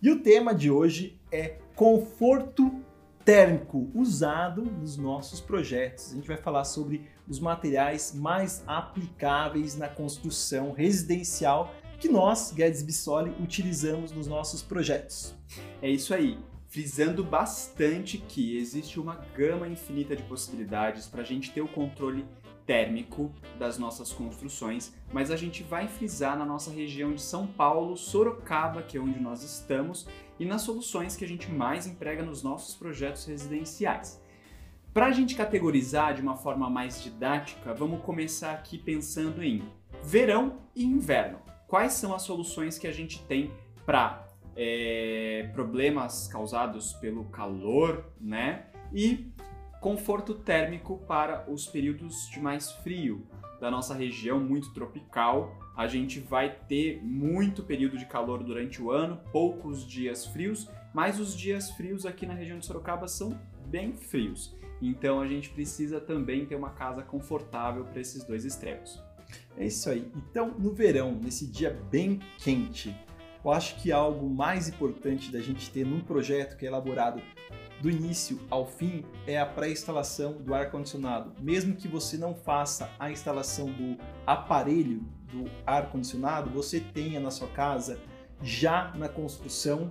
E o tema de hoje é conforto térmico usado nos nossos projetos. A gente vai falar sobre os materiais mais aplicáveis na construção residencial que nós, Guedes Bissoli, utilizamos nos nossos projetos. É isso aí. Frisando bastante que existe uma gama infinita de possibilidades para a gente ter o controle térmico das nossas construções, mas a gente vai frisar na nossa região de São Paulo, Sorocaba, que é onde nós estamos, e nas soluções que a gente mais emprega nos nossos projetos residenciais. Para a gente categorizar de uma forma mais didática, vamos começar aqui pensando em verão e inverno. Quais são as soluções que a gente tem para é, problemas causados pelo calor, né? E conforto térmico para os períodos de mais frio da nossa região, muito tropical. A gente vai ter muito período de calor durante o ano, poucos dias frios, mas os dias frios aqui na região de Sorocaba são bem frios. Então a gente precisa também ter uma casa confortável para esses dois extremos. É isso aí. Então, no verão, nesse dia bem quente, eu acho que algo mais importante da gente ter num projeto que é elaborado do início ao fim é a pré-instalação do ar-condicionado. Mesmo que você não faça a instalação do aparelho do ar-condicionado, você tenha na sua casa já na construção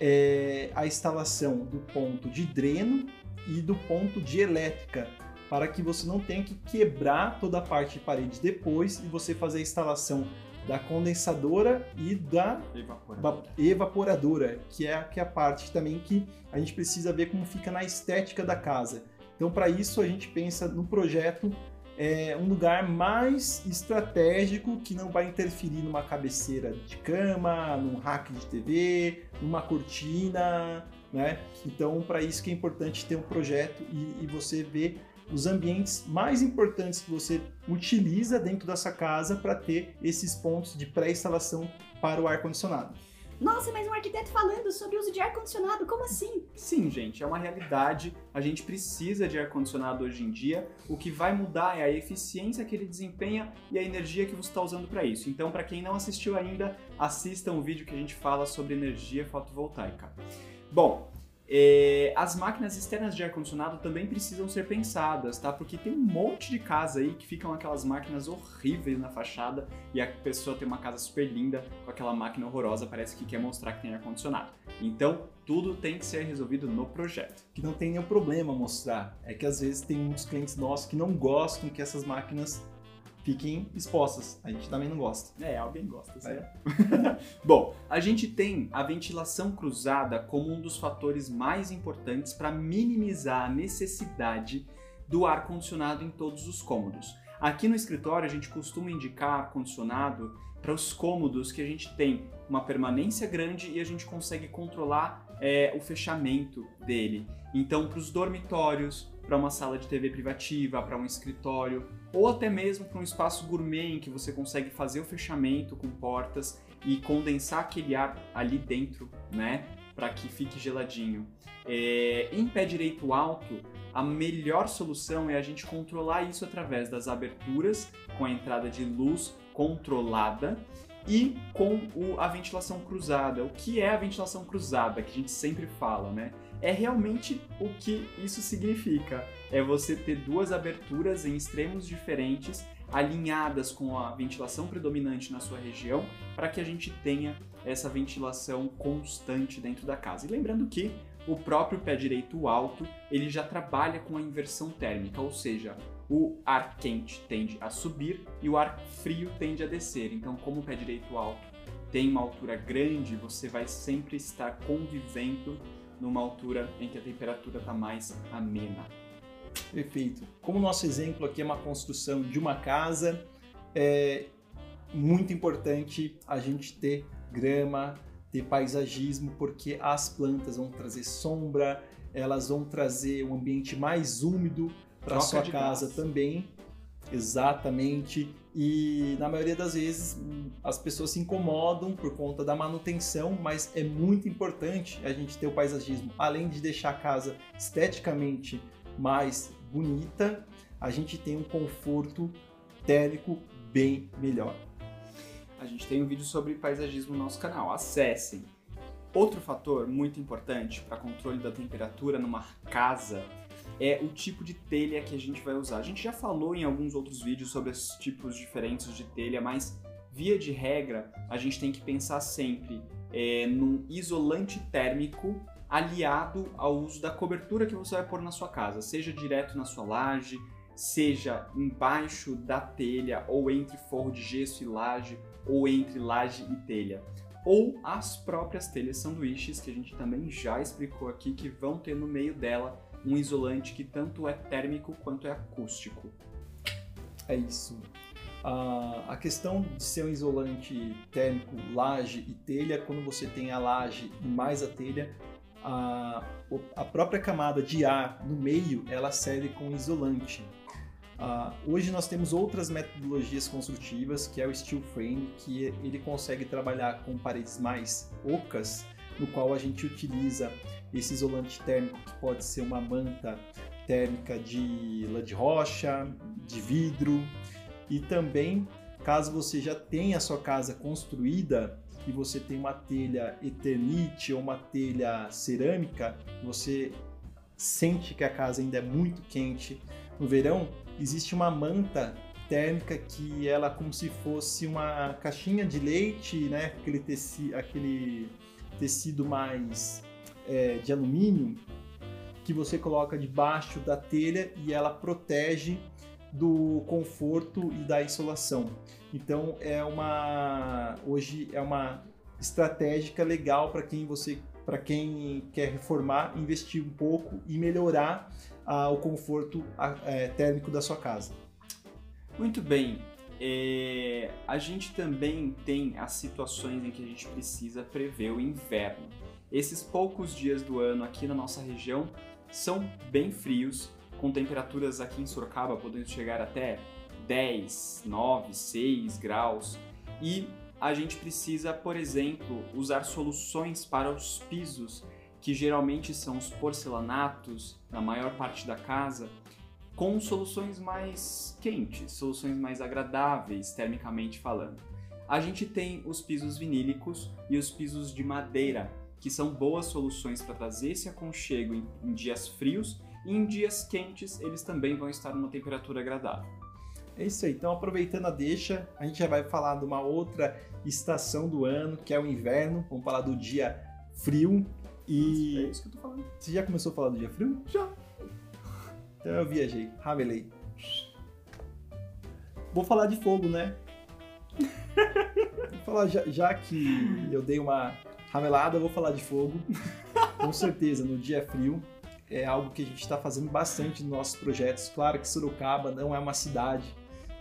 é, a instalação do ponto de dreno e do ponto de elétrica, para que você não tenha que quebrar toda a parte de parede depois e você fazer a instalação da condensadora e da evaporadora. evaporadora, que é, que é a parte também que a gente precisa ver como fica na estética da casa. Então, para isso, a gente pensa no projeto é, um lugar mais estratégico que não vai interferir numa cabeceira de cama, num rack de TV, numa cortina, né? Então, para isso que é importante ter um projeto e, e você ver os ambientes mais importantes que você utiliza dentro dessa casa para ter esses pontos de pré-instalação para o ar-condicionado. Nossa, mas um arquiteto falando sobre o uso de ar-condicionado, como assim? Sim, gente, é uma realidade. A gente precisa de ar-condicionado hoje em dia. O que vai mudar é a eficiência que ele desempenha e a energia que você está usando para isso. Então, para quem não assistiu ainda, assista um vídeo que a gente fala sobre energia fotovoltaica. Bom, é, as máquinas externas de ar-condicionado também precisam ser pensadas, tá? Porque tem um monte de casa aí que ficam aquelas máquinas horríveis na fachada e a pessoa tem uma casa super linda com aquela máquina horrorosa, parece que quer mostrar que tem ar-condicionado. Então, tudo tem que ser resolvido no projeto. Que não tem nenhum problema mostrar. É que às vezes tem muitos clientes nossos que não gostam que essas máquinas fiquem expostas. A gente também não gosta. É, alguém gosta, certo? É. Bom, a gente tem a ventilação cruzada como um dos fatores mais importantes para minimizar a necessidade do ar condicionado em todos os cômodos. Aqui no escritório a gente costuma indicar ar condicionado para os cômodos que a gente tem uma permanência grande e a gente consegue controlar é, o fechamento dele. Então, para os dormitórios, para uma sala de TV privativa, para um escritório, ou até mesmo para um espaço gourmet em que você consegue fazer o fechamento com portas e condensar aquele ar ali dentro, né? Para que fique geladinho. É, em pé direito alto, a melhor solução é a gente controlar isso através das aberturas, com a entrada de luz controlada e com o, a ventilação cruzada. O que é a ventilação cruzada, que a gente sempre fala, né? É realmente o que isso significa. É você ter duas aberturas em extremos diferentes, alinhadas com a ventilação predominante na sua região, para que a gente tenha essa ventilação constante dentro da casa. E lembrando que o próprio pé direito alto, ele já trabalha com a inversão térmica, ou seja, o ar quente tende a subir e o ar frio tende a descer. Então, como o pé direito alto tem uma altura grande, você vai sempre estar convivendo numa altura em que a temperatura está mais amena. Perfeito. Como o nosso exemplo aqui é uma construção de uma casa, é muito importante a gente ter grama, ter paisagismo, porque as plantas vão trazer sombra, elas vão trazer um ambiente mais úmido, para sua casa gás. também. Exatamente. E na maioria das vezes as pessoas se incomodam por conta da manutenção, mas é muito importante a gente ter o paisagismo. Além de deixar a casa esteticamente mais bonita, a gente tem um conforto térmico bem melhor. A gente tem um vídeo sobre paisagismo no nosso canal, acessem. Outro fator muito importante para controle da temperatura numa casa é o tipo de telha que a gente vai usar. A gente já falou em alguns outros vídeos sobre os tipos diferentes de telha, mas via de regra a gente tem que pensar sempre é, num isolante térmico aliado ao uso da cobertura que você vai pôr na sua casa, seja direto na sua laje, seja embaixo da telha ou entre forro de gesso e laje ou entre laje e telha ou as próprias telhas sanduíches que a gente também já explicou aqui que vão ter no meio dela um isolante que tanto é térmico quanto é acústico. É isso. Uh, a questão de ser um isolante térmico, laje e telha, quando você tem a laje e mais a telha, a, a própria camada de ar no meio ela serve como isolante. Uh, hoje nós temos outras metodologias construtivas, que é o steel frame, que ele consegue trabalhar com paredes mais ocas, no qual a gente utiliza esse isolante térmico, que pode ser uma manta térmica de lã de rocha, de vidro, e também, caso você já tenha a sua casa construída e você tem uma telha Eternite ou uma telha cerâmica, você sente que a casa ainda é muito quente no verão, existe uma manta térmica que ela é como se fosse uma caixinha de leite, né? Aquele, teci, aquele tecido mais é, de alumínio que você coloca debaixo da telha e ela protege do conforto e da insolação. Então é uma hoje é uma estratégica legal para quem você para quem quer reformar, investir um pouco e melhorar ah, o conforto é, térmico da sua casa. Muito bem. É, a gente também tem as situações em que a gente precisa prever o inverno. Esses poucos dias do ano aqui na nossa região são bem frios, com temperaturas aqui em Sorocaba podendo chegar até 10, 9, 6 graus. E a gente precisa, por exemplo, usar soluções para os pisos que geralmente são os porcelanatos na maior parte da casa, com soluções mais quentes, soluções mais agradáveis termicamente falando. A gente tem os pisos vinílicos e os pisos de madeira, que são boas soluções para trazer esse aconchego em, em dias frios e em dias quentes eles também vão estar numa temperatura agradável. É isso aí. Então, aproveitando a deixa, a gente já vai falar de uma outra estação do ano, que é o inverno. Vamos falar do dia frio, e. É isso que eu tô falando. Você já começou a falar do dia frio? Já. Então eu viajei, ramelei. Vou falar de fogo, né? vou falar, já, já que eu dei uma ramelada, vou falar de fogo. Com certeza, no dia frio, é algo que a gente está fazendo bastante nos nossos projetos. Claro que Sorocaba não é uma cidade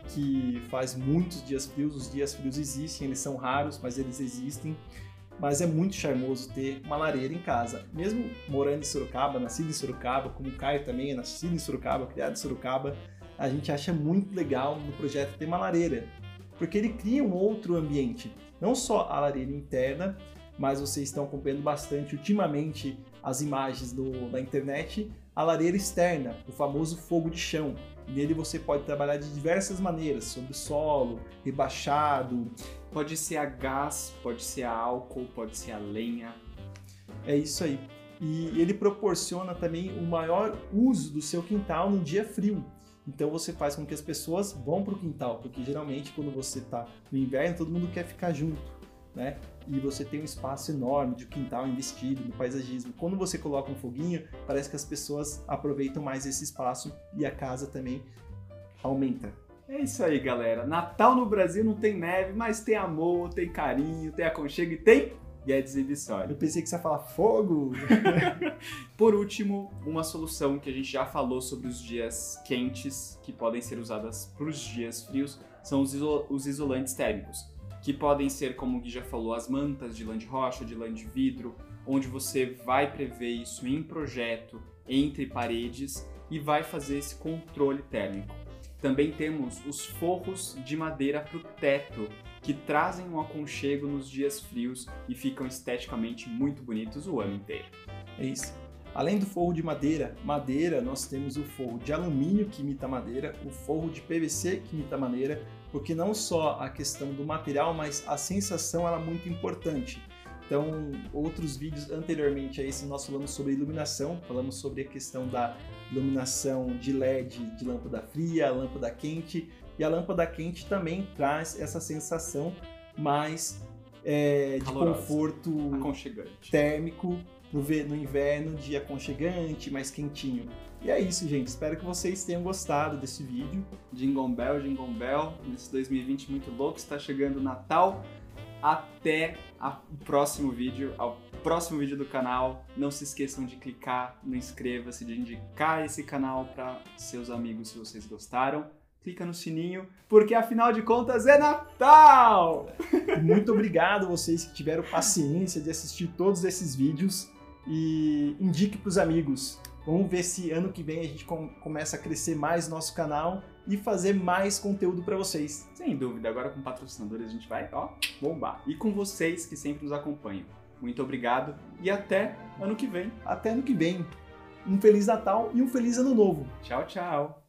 que faz muitos dias frios, os dias frios existem, eles são raros, mas eles existem mas é muito charmoso ter uma lareira em casa. Mesmo morando em Sorocaba, nascido em Sorocaba, como o Caio também é nascido em Sorocaba, criado em Sorocaba, a gente acha muito legal no projeto ter uma lareira, porque ele cria um outro ambiente. Não só a lareira interna, mas vocês estão acompanhando bastante ultimamente as imagens do, da internet, a lareira externa, o famoso fogo de chão. Nele você pode trabalhar de diversas maneiras, sobre solo, rebaixado, Pode ser a gás, pode ser a álcool, pode ser a lenha. É isso aí. E ele proporciona também o maior uso do seu quintal no dia frio. Então você faz com que as pessoas vão para o quintal, porque geralmente quando você está no inverno todo mundo quer ficar junto, né? E você tem um espaço enorme de quintal investido no paisagismo. Quando você coloca um foguinho, parece que as pessoas aproveitam mais esse espaço e a casa também aumenta. É isso aí, galera. Natal no Brasil não tem neve, mas tem amor, tem carinho, tem aconchego e tem Guedes e Viçória. Eu pensei que você ia falar fogo. Por último, uma solução que a gente já falou sobre os dias quentes, que podem ser usadas para os dias frios, são os, os isolantes térmicos, que podem ser, como o Gui já falou, as mantas de lã de rocha, de lã de vidro, onde você vai prever isso em projeto, entre paredes, e vai fazer esse controle térmico. Também temos os forros de madeira para o teto, que trazem um aconchego nos dias frios e ficam esteticamente muito bonitos o ano inteiro. É isso. Além do forro de madeira, madeira, nós temos o forro de alumínio que imita madeira, o forro de PVC que imita madeira, porque não só a questão do material, mas a sensação ela é muito importante. Então, outros vídeos anteriormente a esse nós falamos sobre iluminação, falamos sobre a questão da iluminação de LED de lâmpada fria, lâmpada quente, e a lâmpada quente também traz essa sensação mais é, de conforto térmico no, no inverno, de aconchegante, mais quentinho. E é isso, gente. Espero que vocês tenham gostado desse vídeo. Jingle Bell, Jingle Bell, nesse 2020 muito louco, está chegando o Natal. Até o próximo vídeo, ao próximo vídeo do canal. Não se esqueçam de clicar no inscreva-se, de indicar esse canal para seus amigos se vocês gostaram. Clica no sininho, porque afinal de contas é Natal! Muito obrigado vocês que tiveram paciência de assistir todos esses vídeos e indique para os amigos. Vamos ver se ano que vem a gente com- começa a crescer mais nosso canal e fazer mais conteúdo para vocês. Sem dúvida, agora com patrocinadores a gente vai, ó, bombar. E com vocês que sempre nos acompanham. Muito obrigado e até ano que vem. Até ano que vem. Um feliz Natal e um feliz ano novo. Tchau, tchau.